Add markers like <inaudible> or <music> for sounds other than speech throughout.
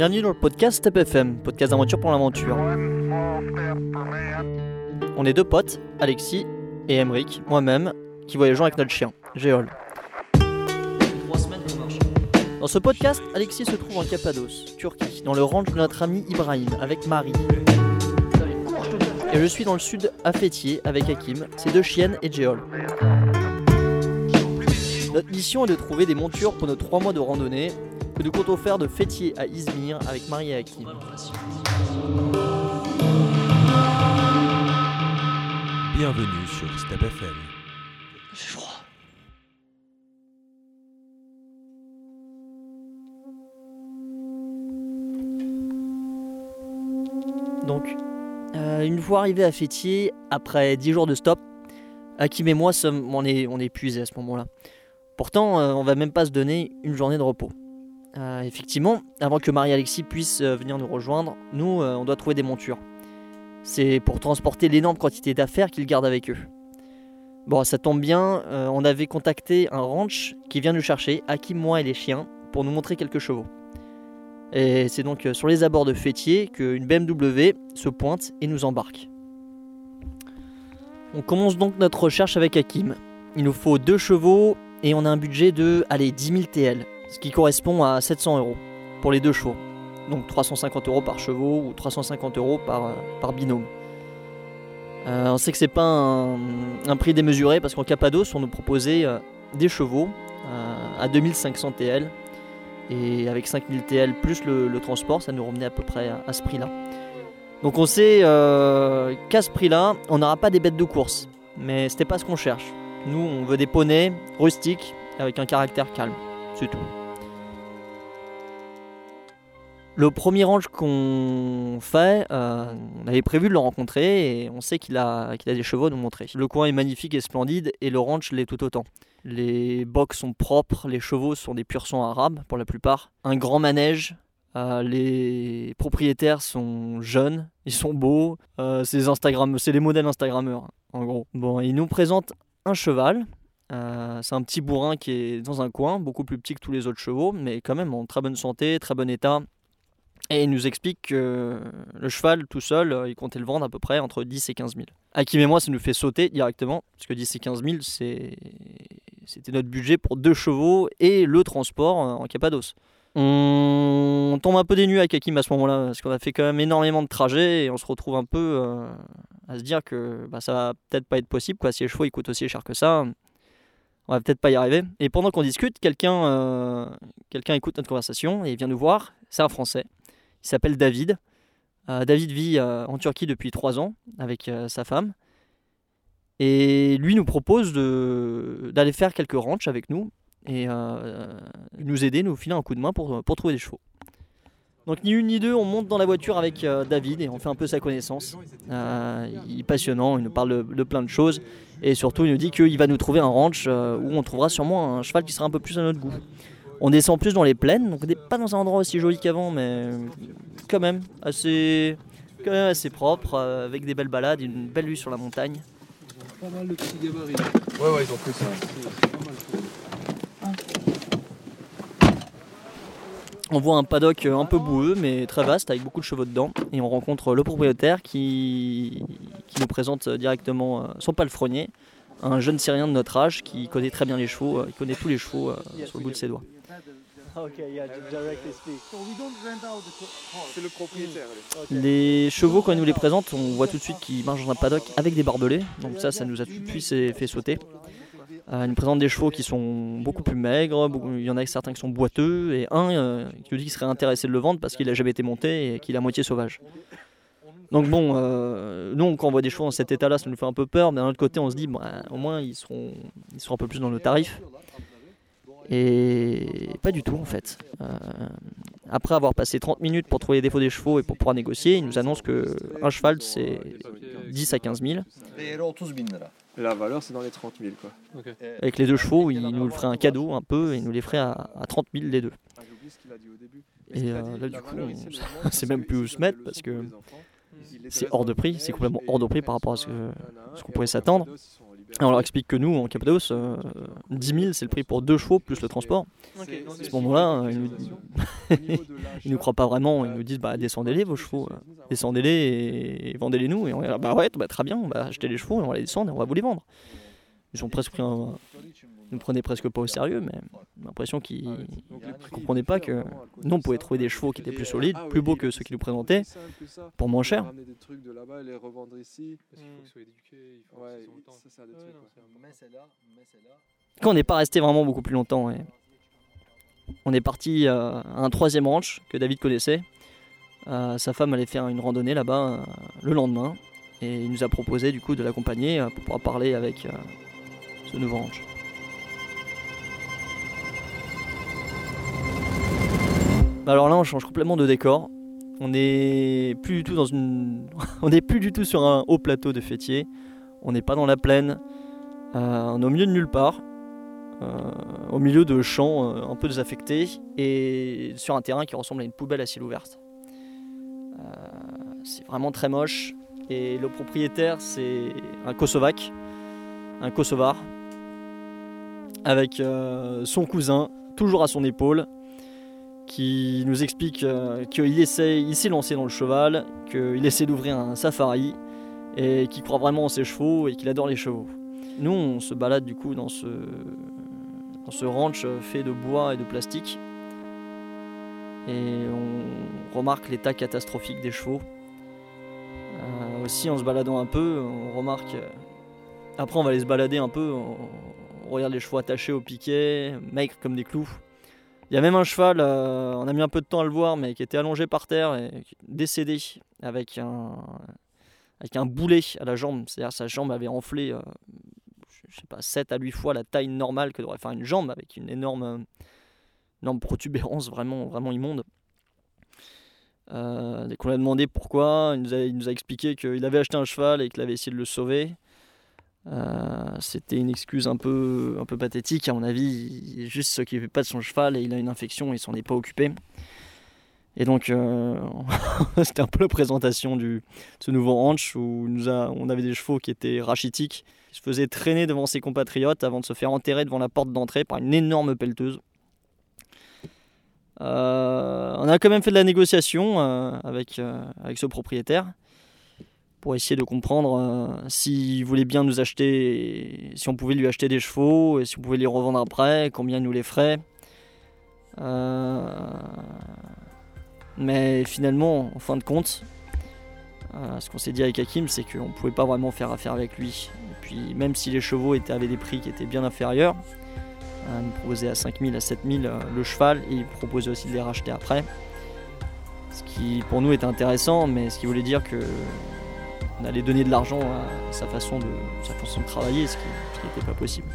Bienvenue dans le podcast Step FM, podcast d'aventure pour l'aventure. On est deux potes, Alexis et Emric, moi-même, qui voyageons avec notre chien, Géol. Dans ce podcast, Alexis se trouve en Cappadoce, Turquie, dans le ranch de notre ami Ibrahim, avec Marie. Et je suis dans le sud à Fétier, avec Hakim, ses deux chiennes et Géol. Notre mission est de trouver des montures pour nos trois mois de randonnée que nous comptons faire de Fétier à Izmir avec Marie et Hakim. Bienvenue sur Step FM. Fait froid. Donc, euh, une fois arrivé à Fétier, après 10 jours de stop, Hakim et moi sommes, on est, on est épuisés à ce moment-là. Pourtant, euh, on va même pas se donner une journée de repos. Euh, effectivement, avant que Marie et Alexis puissent euh, venir nous rejoindre, nous, euh, on doit trouver des montures. C'est pour transporter l'énorme quantité d'affaires qu'ils gardent avec eux. Bon, ça tombe bien, on avait contacté un ranch qui vient nous chercher, Hakim, moi et les chiens, pour nous montrer quelques chevaux. Et c'est donc sur les abords de Fétier qu'une BMW se pointe et nous embarque. On commence donc notre recherche avec Hakim. Il nous faut deux chevaux et on a un budget de, allez, 10 000 TL, ce qui correspond à 700 euros pour les deux chevaux. Donc 350 euros par chevaux ou 350 euros par, euh, par binôme. Euh, on sait que c'est pas un, prix démesuré parce qu'en Cappadoce on nous proposait euh, des chevaux à 2500 TL et avec 5000 TL plus le, transport ça nous revenait à peu près à, à ce prix là. Donc on sait qu'à ce prix là on n'aura pas des bêtes de course mais c'était pas ce qu'on cherche. Nous on veut des poneys rustiques avec un caractère calme, c'est tout. Le premier ranch qu'on fait, euh, on avait prévu de le rencontrer et on sait qu'il a, qu'il a des chevaux à nous montrer. Le coin est magnifique et splendide et le ranch l'est tout autant. Les box sont propres, les chevaux sont des pur sang arabes pour la plupart. Un grand manège, euh, les propriétaires sont jeunes, ils sont beaux, euh, c'est, les modèles Instagrammeurs en gros. Bon, ils nous présentent un cheval. c'est un petit bourrin qui est dans un coin, beaucoup plus petit que tous les autres chevaux, mais quand même en très bonne santé, très bon état. Et il nous explique que le cheval tout seul, euh, il comptait le vendre à peu près entre 10 et 15 000. Hakim et moi, ça nous fait sauter directement, parce que 10 et 15 000, c'est... c'était notre budget pour deux chevaux et le transport euh, en Cappadoce. On tombe un peu des nues avec Hakim à ce moment-là, parce qu'on a fait quand même énormément de trajets et on se retrouve un peu euh, à se dire que bah, ça va peut-être pas être possible, quoi. si les chevaux ils coûtent aussi cher que ça, on va peut-être pas y arriver. Et pendant qu'on discute, quelqu'un quelqu'un écoute notre conversation et vient nous voir, c'est un Français. Il s'appelle David. Euh, David vit euh, en Turquie depuis trois ans avec euh, sa femme. Et lui nous propose d'aller faire quelques ranchs avec nous et nous aider, nous filer un coup de main pour, trouver des chevaux. Donc ni une ni deux, on monte dans la voiture avec David et on fait un peu sa connaissance. Il est passionnant, il nous parle de, plein de choses et surtout il nous dit qu'il va nous trouver un ranch où on trouvera sûrement un cheval qui sera un peu plus à notre goût. On descend plus dans les plaines, donc on n'est pas dans un endroit aussi joli qu'avant, mais quand même assez, quand même assez propre, euh, avec des belles balades, une belle vue sur la montagne. Pas mal de petits gabarits. Ouais, ouais, ils ont pris ça. C'est pas mal. On voit un paddock un peu boueux mais très vaste avec beaucoup de chevaux dedans et on rencontre le propriétaire qui, qui nous présente directement euh, son palefrenier, un jeune Syrien de notre âge qui connaît très bien les chevaux, euh, il connaît tous les chevaux sur le bout de ses doigts. <laughs> C'est le propriétaire. Les chevaux quand il nous les présente, on voit tout de suite qu'ils marchent dans un paddock avec des barbelés, donc ça ça nous a tout de suite fait sauter. Euh, il nous présente des chevaux qui sont beaucoup plus maigres, beaucoup- il y en a certains qui sont boiteux, et un euh, qui nous dit qu'il serait intéressé de le vendre parce qu'il n'a jamais été monté et qu'il est à moitié sauvage. Donc bon, euh, nous quand on voit des chevaux dans cet état-là, ça nous fait un peu peur, mais d'un autre côté on se dit, bah, au moins ils seront, ils seront un peu plus dans nos tarifs. Et pas du tout en fait. Euh, après avoir passé 30 minutes pour trouver les défauts des chevaux et pour pouvoir négocier, il nous annonce que un cheval c'est 10 à 15 000. Değeri 30 bin lira. La valeur, c'est dans les 30 000, quoi. Avec les deux chevaux, il nous le ferait un cadeau un peu et il nous les ferait à, à 30 000 les deux. Ah. Et euh, là, du coup, on- <laughs> c'est même plus où se mettre parce que c'est hors de prix, c'est complètement hors de prix par rapport à ce que- ce qu'on pouvait s'attendre. On leur explique que nous, en Cappadoce, euh, 10 000 c'est le prix pour deux chevaux plus le transport. C'est- À ce moment-là, ils <laughs> ils nous croient pas vraiment, ils nous disent bah descendez-les vos chevaux, euh, descendez-les et vendez-les nous. Et on est là, bah ouais, bah, très bien, on va acheter les chevaux et on va les descendre et on va vous les vendre. Ils ont presque pris un- ils nous prenaient presque pas au sérieux, mais j'ai l'impression qu'ils Ah comprenaient ils pas que nous on pouvait trouver des chevaux qui étaient plus solides, ah plus beaux que ceux qui nous présentaient, pour moins cher. qu'il non. Quand on n'est pas resté vraiment beaucoup plus longtemps, et on est parti euh, à un troisième ranch que David connaissait. Euh, sa femme allait faire une randonnée là-bas euh, le lendemain. Et il nous a proposé du coup de l'accompagner euh, pour pouvoir parler avec euh, ce nouveau ranch. Alors là, on change complètement de décor. On n'est plus du tout dans une, <laughs> on n'est plus du tout sur un haut plateau de fêtier. On n'est pas dans la plaine. Euh, on est au milieu de nulle part. Euh, au milieu de champs euh, un peu désaffectés et sur un terrain qui ressemble à une poubelle à ciel ouvert. Euh, c'est vraiment très moche et le propriétaire c'est un Kosovaque, un Kosovar, avec son cousin toujours à son épaule qui nous explique euh, qu'il essaie, il s'est lancé dans le cheval, qu'il essaie d'ouvrir un safari et qu'il croit vraiment en ses chevaux et qu'il adore les chevaux. Nous, on se balade du coup dans ce, dans ce ranch fait de bois et de plastique. Et on remarque l'état catastrophique des chevaux. Euh, aussi, en se baladant un peu, on remarque. euh, Après, on va aller se balader un peu. On, on regarde les chevaux attachés au piquet, maigres comme des clous. Il y a même un cheval, euh, on a mis un peu de temps à le voir, mais qui était allongé par terre et décédé avec un, avec un boulet à la jambe. C'est-à-dire sa jambe avait enflé, euh, je sais pas, 7 à 8 fois la taille normale que devrait faire une jambe, avec une énorme, euh, énorme protubérance vraiment, vraiment immonde. Euh, dès qu'on lui a demandé pourquoi, il nous a expliqué qu'il avait acheté un cheval et qu'il avait essayé de le sauver. Euh, C'était une excuse un peu, un peu pathétique. À mon avis, il juste s'occupait pas de son cheval et il a une infection et il s'en est pas occupé. Et donc, euh, <laughs> c'était un peu la présentation du, de ce nouveau ranch où nous a, on avait des chevaux qui étaient rachitiques, qui se faisaient traîner devant ses compatriotes avant de se faire enterrer devant la porte d'entrée par une énorme pelleteuse. Euh, on a quand même fait de la négociation avec, avec ce propriétaire pour essayer de comprendre euh, s'il voulait bien nous acheter, si on pouvait lui acheter des chevaux et si on pouvait les revendre après, combien il nous les ferait. Euh, mais finalement, en fin de compte, euh, ce qu'on s'est dit avec Hakim, c'est qu'on ne pouvait pas vraiment faire affaire avec lui. Et puis, même si les chevaux avaient des prix qui étaient bien inférieurs, euh, il nous proposait à 5000, à 7000 euh, le cheval et il proposait aussi de les racheter après. Ce qui pour nous était intéressant, mais ce qui voulait dire que on allait donner de l'argent à sa façon de, sa façon de travailler, ce qui n'était pas possible.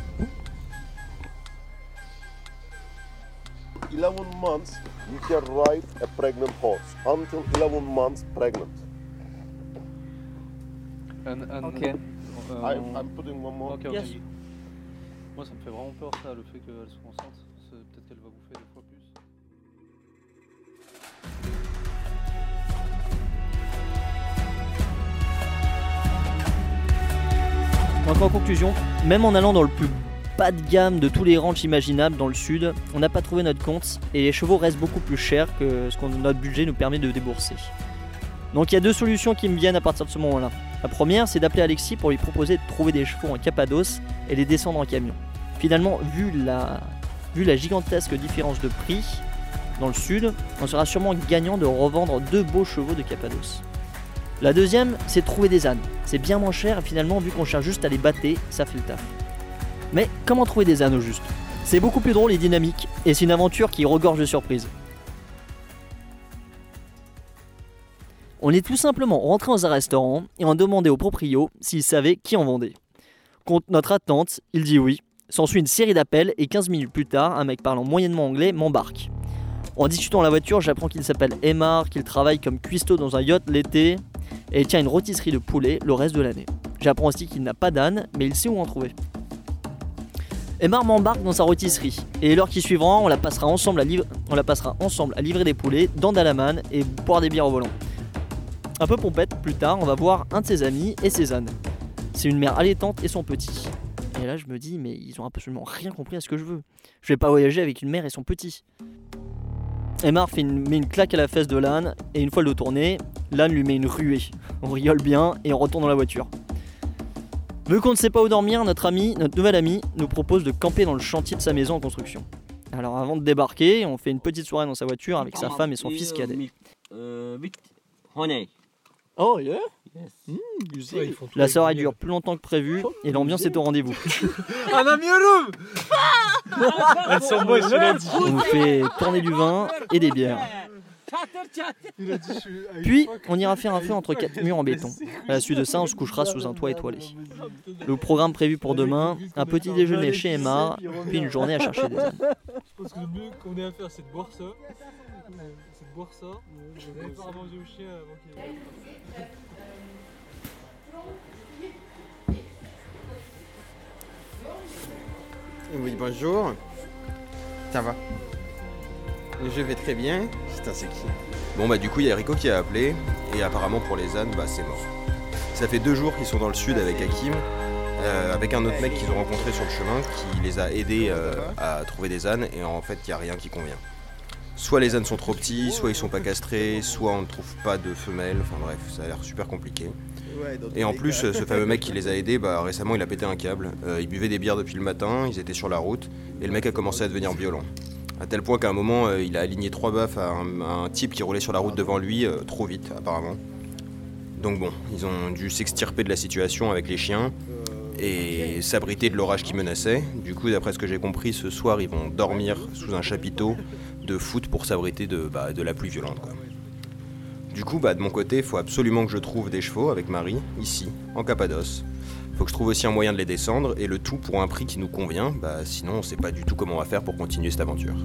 11 months you can ride a pregnant horse until 11 months pregnant Un- un- Ok. euh, I, on- i'm putting one more Ok, ok. Yes. Moi, ça me fait vraiment peur, ça, le fait qu'elle soit enceinte. Peut-être qu'elle va bouffer Donc en conclusion, même en allant dans le plus bas de gamme de tous les ranchs imaginables dans le sud, on n'a pas trouvé notre compte et les chevaux restent beaucoup plus chers que ce que notre budget nous permet de débourser. Donc il y a deux solutions qui me viennent à partir de ce moment-là. La première, c'est d'appeler Alexis pour lui proposer de trouver des chevaux en Cappadoce et les descendre en camion. Finalement, vu la, vu la gigantesque différence de prix dans le sud, on sera sûrement gagnant de revendre deux beaux chevaux de Cappadoce. La deuxième, c'est trouver des ânes. C'est bien moins cher finalement, vu qu'on cherche juste à les battre, ça fait le taf. Mais comment trouver des ânes au juste? C'est beaucoup plus drôle et dynamique, et c'est une aventure qui regorge de surprises. On est tout simplement rentré dans un restaurant et on a demandé au proprio s'il savait qui en vendait. Contre notre attente, il dit oui. S'ensuit une série d'appels et 15 minutes plus tard, un mec parlant moyennement anglais m'embarque. En discutant dans la voiture, j'apprends qu'il s'appelle Emar, qu'il travaille comme cuistot dans un yacht l'été et il tient une rôtisserie de poulet le reste de l'année. J'apprends aussi qu'il n'a pas d'âne, mais il sait où en trouver. Emar m'embarque dans sa rôtisserie, et l'heure qui suivra, on la passera ensemble à, on la passera ensemble à livrer des poulets dans Dalaman et boire des bières au volant. Un peu pompette, plus tard, on va voir un de ses amis et ses ânes. C'est une mère allaitante et son petit. Et là, je me dis, mais ils ont absolument rien compris à ce que je veux. Je vais pas voyager avec une mère et son petit. Emar fait une- met une claque à la fesse de l'âne, et une fois le dos tourné, l'âne lui met une ruée. On rigole bien, et on retourne dans la voiture. Vu qu'on ne sait pas où dormir, notre ami, notre nouvel ami, nous propose de camper dans le chantier de sa maison en construction. Alors avant de débarquer, on fait une petite soirée dans sa voiture avec sa femme et son fils cadet. Uh, honey. Oh yeah Yes. Ouais, tout La soirée du dure plus longtemps que prévu, et l'ambiance est au rendez-vous. <laughs> <laughs> Elles sont moches, il a dit. On nous fait tourner du vin et des bières. Je Puis, on ira faire un feu entre quatre murs en béton. À la suite de ça, on se couchera sous un toit étoilé. Le programme prévu pour demain, un petit déjeuner chez Emma, puis une journée à chercher des ânes. Je pense que le mieux qu'on ait à faire, c'est de boire ça. C'est de boire ça. D'aller faire à manger au chien avant qu'il Bonjour. Ça va Je vais très bien. Putain, c'est qui Bon bah du coup il y a Rico qui a appelé et apparemment pour les ânes bah c'est mort. Ça fait deux jours qu'ils sont dans le sud avec Hakim, euh, avec un autre mec qu'ils ont rencontré sur le chemin qui les a aidés euh, à trouver des ânes et en fait il n'y a rien qui convient. Soit les ânes sont trop petits, soit ils sont pas castrés, soit on ne trouve pas de femelles, enfin bref ça a l'air super compliqué. Et en plus ce fameux mec qui les a aidés, bah récemment il a pété un câble, Euh, il buvait des bières depuis le matin, ils étaient sur la route et le mec a commencé à devenir violent. À tel point qu'à un moment, euh, il a aligné trois baffes à un, à un type qui roulait sur la route devant lui, euh, trop vite apparemment. Donc bon, ils ont dû s'extirper de la situation avec les chiens et s'abriter de l'orage qui menaçait. Du coup, d'après ce que j'ai compris, ce soir, ils vont dormir sous un chapiteau de foot pour s'abriter de, bah, de la pluie violente. Quoi. Du coup, bah, de mon côté, il faut absolument que je trouve des chevaux avec Marie, ici, en Cappadoce. Faut que je trouve aussi un moyen de les descendre, et le tout pour un prix qui nous convient, bah, sinon on sait pas du tout comment on va faire pour continuer cette aventure.